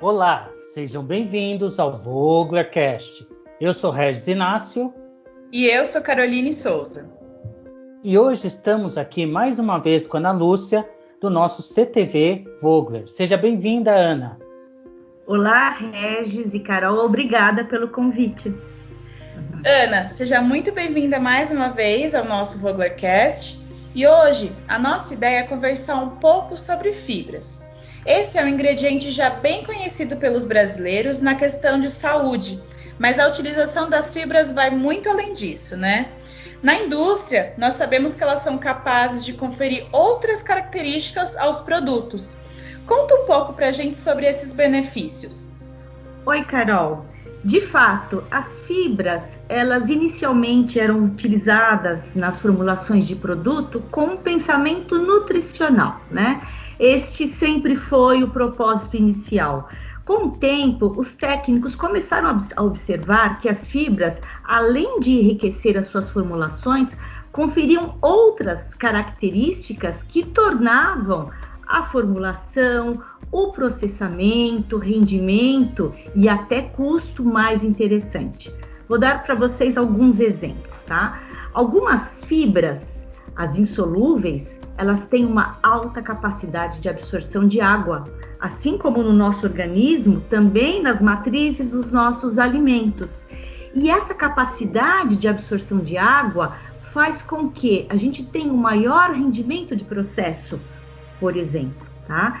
Olá, sejam bem-vindos ao Voglercast. Eu sou Regis Inácio. E eu sou Caroline Souza. E hoje estamos aqui mais uma vez com a Ana Lúcia, do nosso CTV Vogler. Seja bem-vinda, Ana. Olá, Regis e Carol, obrigada pelo convite. Ana, seja muito bem-vinda mais uma vez ao nosso Voglercast. E hoje a nossa ideia é conversar um pouco sobre fibras. Esse é um ingrediente já bem conhecido pelos brasileiros na questão de saúde, mas a utilização das fibras vai muito além disso, né? Na indústria, nós sabemos que elas são capazes de conferir outras características aos produtos. Conta um pouco para a gente sobre esses benefícios. Oi, Carol. De fato, as fibras, elas inicialmente eram utilizadas nas formulações de produto com um pensamento nutricional, né? Este sempre foi o propósito inicial. Com o tempo, os técnicos começaram a observar que as fibras, além de enriquecer as suas formulações, conferiam outras características que tornavam a formulação, o processamento, rendimento e até custo mais interessante. Vou dar para vocês alguns exemplos, tá? Algumas fibras, as insolúveis, elas têm uma alta capacidade de absorção de água, assim como no nosso organismo, também nas matrizes dos nossos alimentos. E essa capacidade de absorção de água faz com que a gente tenha um maior rendimento de processo, por exemplo, tá?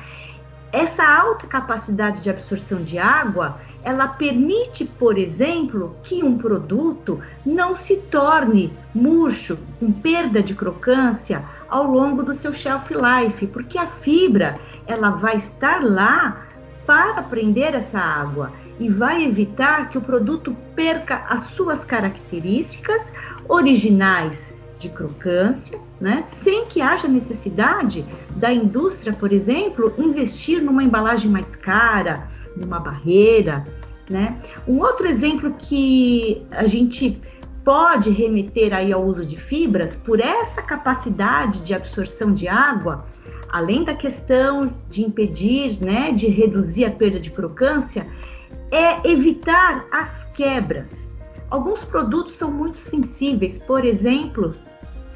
Essa alta capacidade de absorção de água, ela permite, por exemplo, que um produto não se torne murcho, com perda de crocância ao longo do seu shelf life, porque a fibra ela vai estar lá para prender essa água e vai evitar que o produto perca as suas características originais de crocância, né? sem que haja necessidade da indústria, por exemplo, investir numa embalagem mais cara, numa barreira. Né? Um outro exemplo que a gente pode remeter aí ao uso de fibras por essa capacidade de absorção de água, além da questão de impedir, né, de reduzir a perda de crocância, é evitar as quebras. Alguns produtos são muito sensíveis, por exemplo,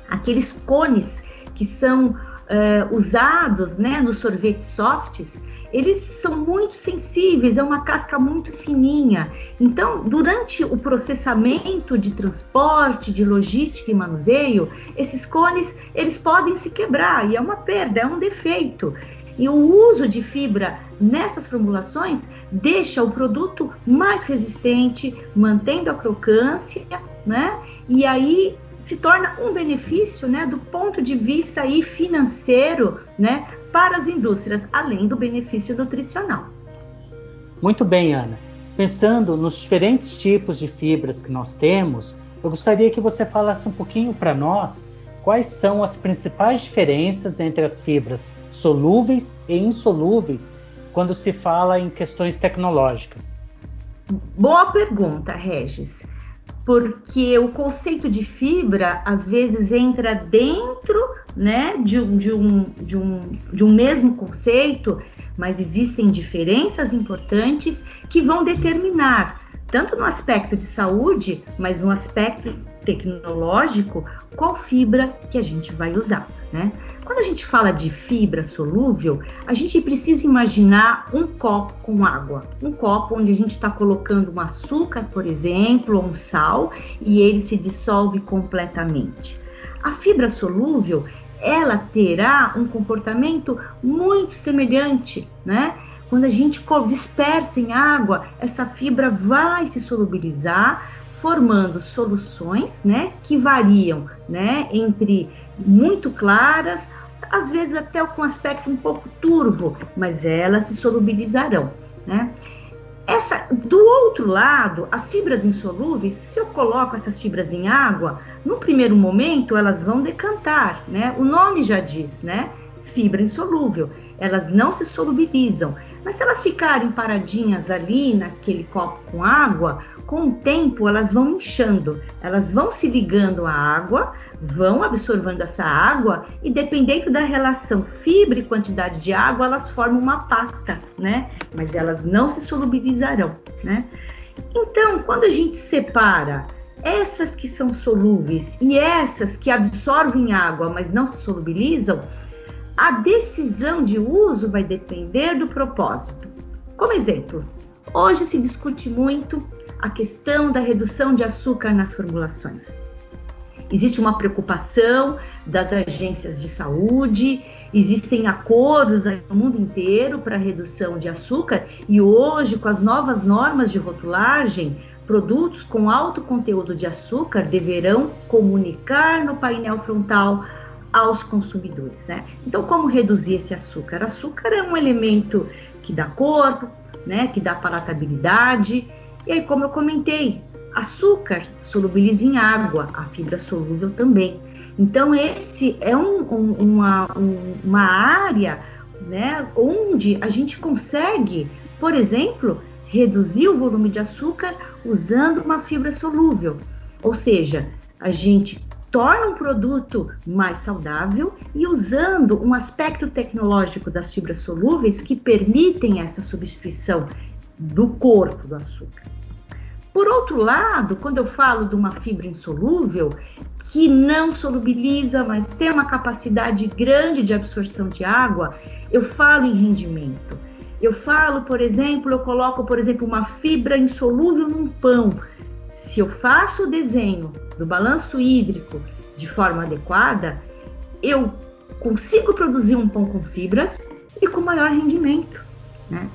aqueles cones que são uh, usados né, nos sorvetes softs, eles são muito sensíveis, é uma casca muito fininha. Então, durante o processamento de transporte, de logística e manuseio, esses cones eles podem se quebrar e é uma perda, é um defeito. E o uso de fibra nessas formulações deixa o produto mais resistente, mantendo a crocância, né? E aí se torna um benefício, né, do ponto de vista aí financeiro, né, para as indústrias, além do benefício nutricional. Muito bem, Ana. Pensando nos diferentes tipos de fibras que nós temos, eu gostaria que você falasse um pouquinho para nós quais são as principais diferenças entre as fibras solúveis e insolúveis quando se fala em questões tecnológicas. Boa pergunta, Regis porque o conceito de fibra às vezes entra dentro né, de, de, um, de, um, de um mesmo conceito, mas existem diferenças importantes que vão determinar, tanto no aspecto de saúde, mas no aspecto tecnológico, qual fibra que a gente vai usar. Né? Quando a gente fala de fibra solúvel, a gente precisa imaginar um copo com água. Um copo onde a gente está colocando um açúcar, por exemplo, ou um sal, e ele se dissolve completamente. A fibra solúvel, ela terá um comportamento muito semelhante, né? Quando a gente dispersa em água, essa fibra vai se solubilizar, formando soluções, né, que variam, né, entre muito claras, às vezes até com aspecto um pouco turvo, mas elas se solubilizarão, né? Essa, do outro lado, as fibras insolúveis, se eu coloco essas fibras em água, no primeiro momento elas vão decantar, né? O nome já diz, né? Fibra insolúvel. Elas não se solubilizam, mas se elas ficarem paradinhas ali naquele copo com água, com o tempo elas vão inchando, elas vão se ligando à água, vão absorvendo essa água e dependendo da relação fibra e quantidade de água, elas formam uma pasta, né? mas elas não se solubilizarão, né? Então, quando a gente separa essas que são solúveis e essas que absorvem água, mas não se solubilizam, a decisão de uso vai depender do propósito. Como exemplo, hoje se discute muito a questão da redução de açúcar nas formulações. Existe uma preocupação das agências de saúde, existem acordos no mundo inteiro para redução de açúcar e hoje, com as novas normas de rotulagem, produtos com alto conteúdo de açúcar deverão comunicar no painel frontal aos consumidores. Né? Então, como reduzir esse açúcar? Açúcar é um elemento que dá corpo, né, que dá palatabilidade. E aí, como eu comentei, açúcar solubiliza em água, a fibra solúvel também. Então, esse é um, um, uma, um, uma área né, onde a gente consegue, por exemplo, reduzir o volume de açúcar usando uma fibra solúvel. Ou seja, a gente torna um produto mais saudável e usando um aspecto tecnológico das fibras solúveis que permitem essa substituição do corpo do açúcar. Por outro lado, quando eu falo de uma fibra insolúvel, que não solubiliza, mas tem uma capacidade grande de absorção de água, eu falo em rendimento. Eu falo, por exemplo, eu coloco, por exemplo, uma fibra insolúvel num pão. Se eu faço o desenho do balanço hídrico de forma adequada, eu consigo produzir um pão com fibras e com maior rendimento. Né?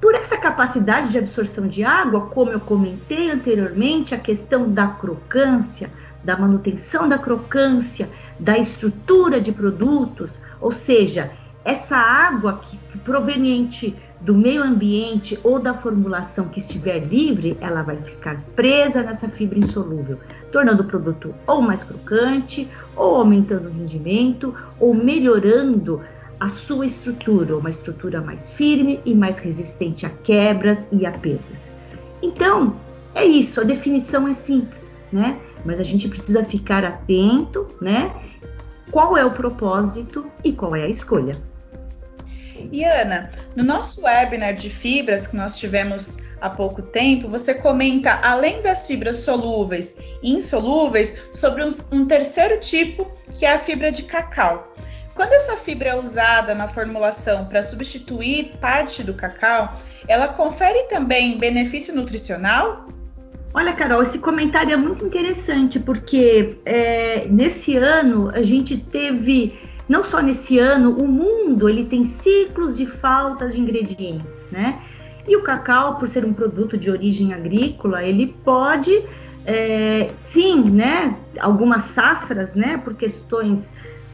Por essa capacidade de absorção de água, como eu comentei anteriormente, a questão da crocância, da manutenção da crocância, da estrutura de produtos, ou seja, essa água que, proveniente do meio ambiente ou da formulação que estiver livre, ela vai ficar presa nessa fibra insolúvel, tornando o produto ou mais crocante, ou aumentando o rendimento, ou melhorando a sua estrutura, uma estrutura mais firme e mais resistente a quebras e a perdas. Então, é isso, a definição é simples, né? Mas a gente precisa ficar atento, né? Qual é o propósito e qual é a escolha. E Ana, no nosso webinar de fibras que nós tivemos há pouco tempo, você comenta, além das fibras solúveis e insolúveis, sobre um, um terceiro tipo, que é a fibra de cacau. Quando essa fibra é usada na formulação para substituir parte do cacau, ela confere também benefício nutricional? Olha, Carol, esse comentário é muito interessante porque é, nesse ano a gente teve não só nesse ano, o mundo ele tem ciclos de faltas de ingredientes, né? E o cacau, por ser um produto de origem agrícola, ele pode, é, sim, né? Algumas safras, né? Por questões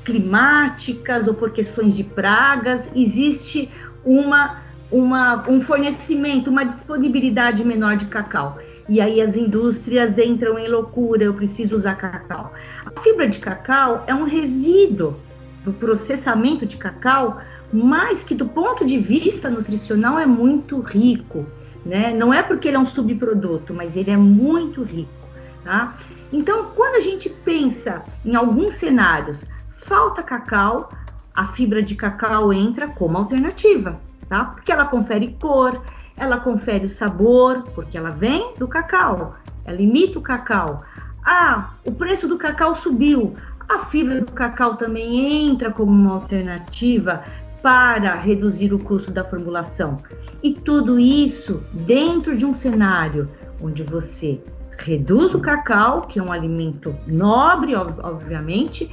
climáticas ou por questões de pragas, existe uma, uma, um fornecimento, uma disponibilidade menor de cacau. E aí as indústrias entram em loucura, eu preciso usar cacau. A fibra de cacau é um resíduo do processamento de cacau, mas que do ponto de vista nutricional é muito rico, né? Não é porque ele é um subproduto, mas ele é muito rico, tá? Então, quando a gente pensa em alguns cenários, falta cacau, a fibra de cacau entra como alternativa, tá? Porque ela confere cor, ela confere o sabor, porque ela vem do cacau, ela imita o cacau. Ah, o preço do cacau subiu. A fibra do cacau também entra como uma alternativa para reduzir o custo da formulação. E tudo isso dentro de um cenário onde você reduz o cacau, que é um alimento nobre, obviamente,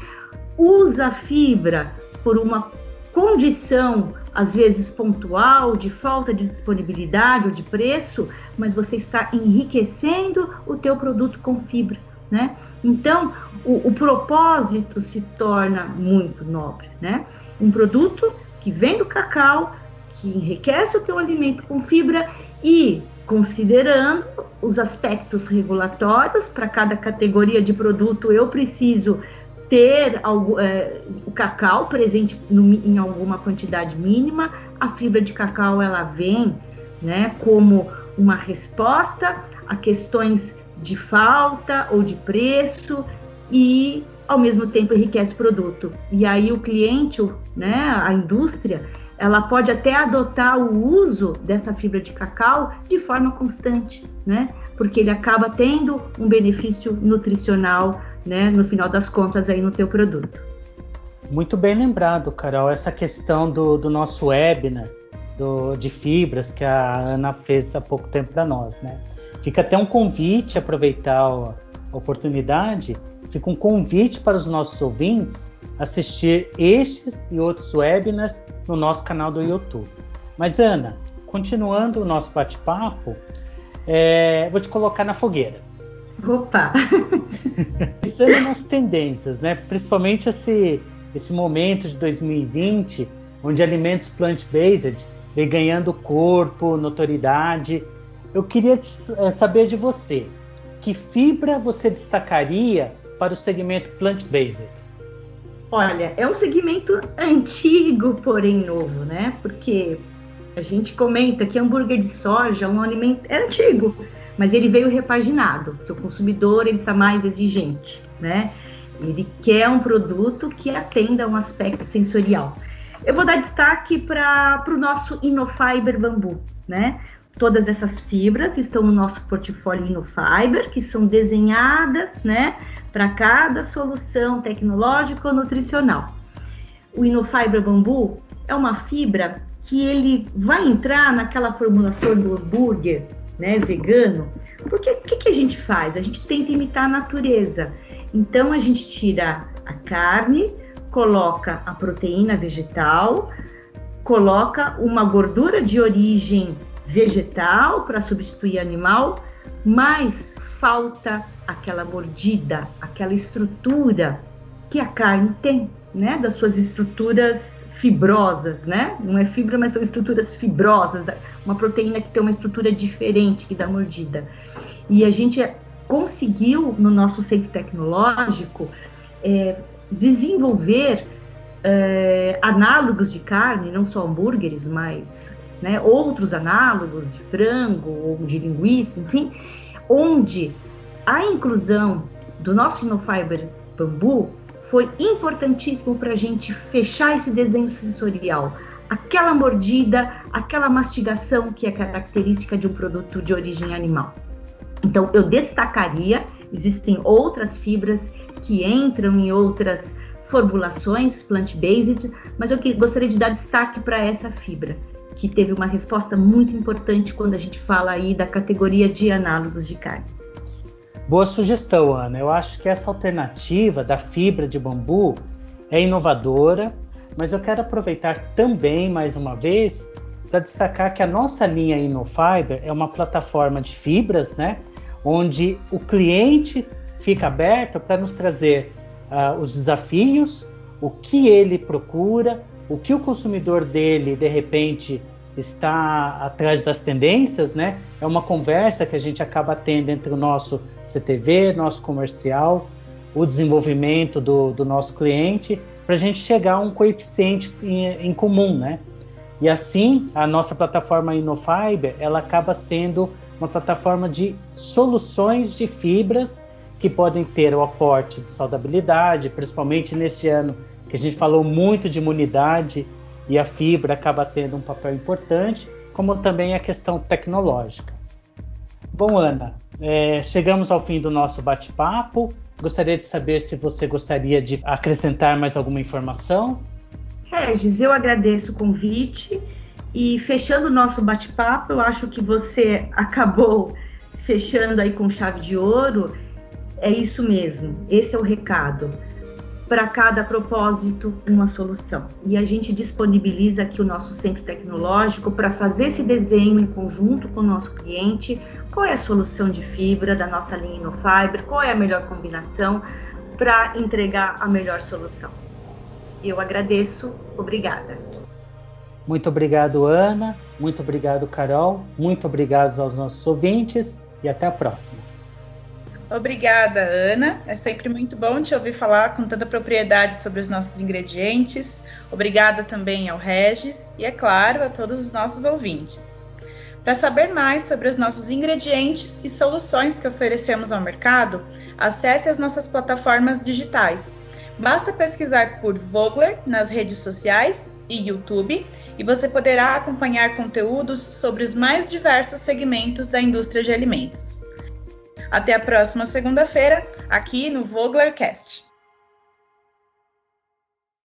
usa a fibra por uma condição às vezes pontual de falta de disponibilidade ou de preço, mas você está enriquecendo o teu produto com fibra, né? Então, o, o propósito se torna muito nobre, né? Um produto que vem do cacau, que enriquece o teu alimento com fibra e considerando os aspectos regulatórios para cada categoria de produto, eu preciso ter algo, é, o cacau presente no, em alguma quantidade mínima. A fibra de cacau ela vem, né, como uma resposta a questões de falta ou de preço e ao mesmo tempo enriquece o produto. E aí o cliente, né, a indústria, ela pode até adotar o uso dessa fibra de cacau de forma constante, né? Porque ele acaba tendo um benefício nutricional, né, no final das contas aí no teu produto. Muito bem lembrado, Carol, essa questão do, do nosso webinar do, de fibras que a Ana fez há pouco tempo para nós, né? Fica até um convite, aproveitar a oportunidade, fica um convite para os nossos ouvintes assistir estes e outros webinars no nosso canal do YouTube. Mas Ana, continuando o nosso bate-papo, é, vou te colocar na fogueira. Opa! Pensando nas tendências, né? Principalmente esse, esse momento de 2020, onde alimentos plant-based vem ganhando corpo, notoriedade. Eu queria é, saber de você, que fibra você destacaria para o segmento plant-based? Olha, é um segmento antigo, porém novo, né? Porque a gente comenta que hambúrguer de soja é um alimento é antigo, mas ele veio repaginado, porque o consumidor ele está mais exigente, né? Ele quer um produto que atenda a um aspecto sensorial. Eu vou dar destaque para o nosso Inofiber Bambu, né? Todas essas fibras estão no nosso portfólio Inofiber, que são desenhadas, né, para cada solução tecnológica ou nutricional. O Inofiber Bambu é uma fibra que ele vai entrar naquela formulação do hambúrguer, né, vegano. Porque o que, que a gente faz? A gente tenta imitar a natureza. Então a gente tira a carne, coloca a proteína vegetal, coloca uma gordura de origem vegetal para substituir animal, mas falta aquela mordida, aquela estrutura que a carne tem, né? Das suas estruturas fibrosas, né? Não é fibra, mas são estruturas fibrosas, uma proteína que tem uma estrutura diferente que dá mordida. E a gente conseguiu no nosso centro tecnológico é, desenvolver é, análogos de carne, não só hambúrgueres, mas né, outros análogos de frango ou de linguiça, enfim, onde a inclusão do nosso Inofiber bambu foi importantíssimo para a gente fechar esse desenho sensorial, aquela mordida, aquela mastigação que é característica de um produto de origem animal. Então, eu destacaria, existem outras fibras que entram em outras formulações plant-based, mas eu gostaria de dar destaque para essa fibra, que teve uma resposta muito importante quando a gente fala aí da categoria de análogos de carne. Boa sugestão, Ana. Eu acho que essa alternativa da fibra de bambu é inovadora, mas eu quero aproveitar também, mais uma vez, para destacar que a nossa linha InnoFiber é uma plataforma de fibras, né? Onde o cliente fica aberto para nos trazer uh, os desafios, o que ele procura, o que o consumidor dele de repente está atrás das tendências, né? É uma conversa que a gente acaba tendo entre o nosso CTV, nosso comercial, o desenvolvimento do, do nosso cliente, para a gente chegar a um coeficiente em, em, comum, né? E assim, a nossa plataforma InnoFiber, ela acaba sendo uma plataforma de soluções de fibras que podem ter o aporte de saudabilidade, principalmente neste ano que a gente falou muito de imunidade e a fibra acaba tendo um papel importante, como também a questão tecnológica. Bom, Ana, é, chegamos ao fim do nosso bate-papo. Gostaria de saber se você gostaria de acrescentar mais alguma informação. Regis, eu agradeço o convite e fechando o nosso bate-papo, eu acho que você acabou fechando aí com chave de ouro. É isso mesmo, esse é o recado para cada propósito uma solução. E a gente disponibiliza aqui o nosso centro tecnológico para fazer esse desenho em conjunto com o nosso cliente, qual é a solução de fibra da nossa linha InnoFiber, qual é a melhor combinação para entregar a melhor solução. Eu agradeço, obrigada. Muito obrigado, Ana. Muito obrigado, Carol. Muito obrigado aos nossos ouvintes e até a próxima. Obrigada, Ana. É sempre muito bom te ouvir falar com tanta propriedade sobre os nossos ingredientes. Obrigada também ao Regis e, é claro, a todos os nossos ouvintes. Para saber mais sobre os nossos ingredientes e soluções que oferecemos ao mercado, acesse as nossas plataformas digitais. Basta pesquisar por Vogler nas redes sociais e YouTube, e você poderá acompanhar conteúdos sobre os mais diversos segmentos da indústria de alimentos. Até a próxima segunda-feira, aqui no Voglercast.